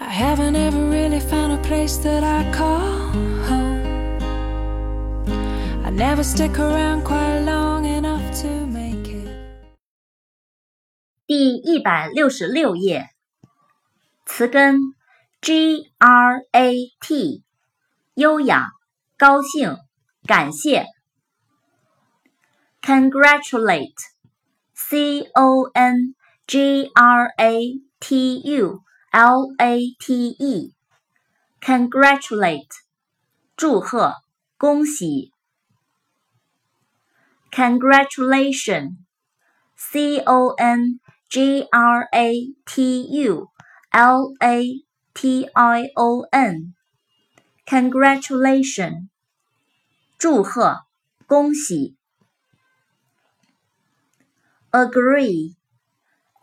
I haven't ever really found a place that I call home. I never stick around quite long enough to make it. 第一百六十六页，词根 g r a t，优雅、高兴、感谢。congratulate，c o n g r a t u l a t e，congratulate，祝贺、恭喜。congratulation，c o n g r a t u l a t i o n，congratulation，祝贺、恭喜。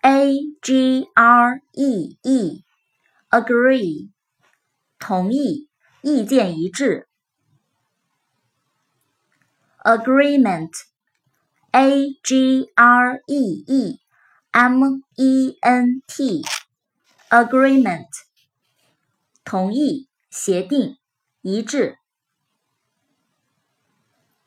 A G R E E，agree，同意，意见一致。agreement，a g r e e m e n t，agreement，同意，协定，一致。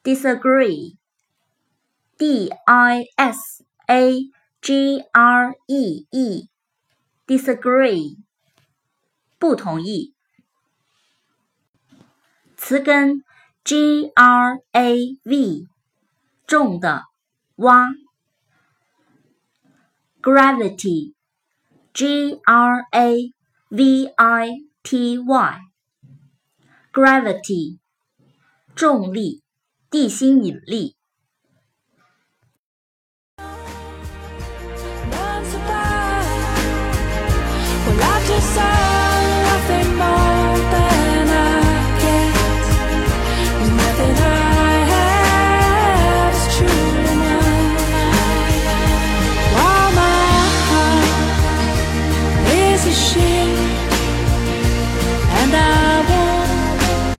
disagree，d i s a g r e e，disagree，不同意。词根 g r a v，重的，蛙。gravity，g r a v i t y，gravity，重力，地心引力。And I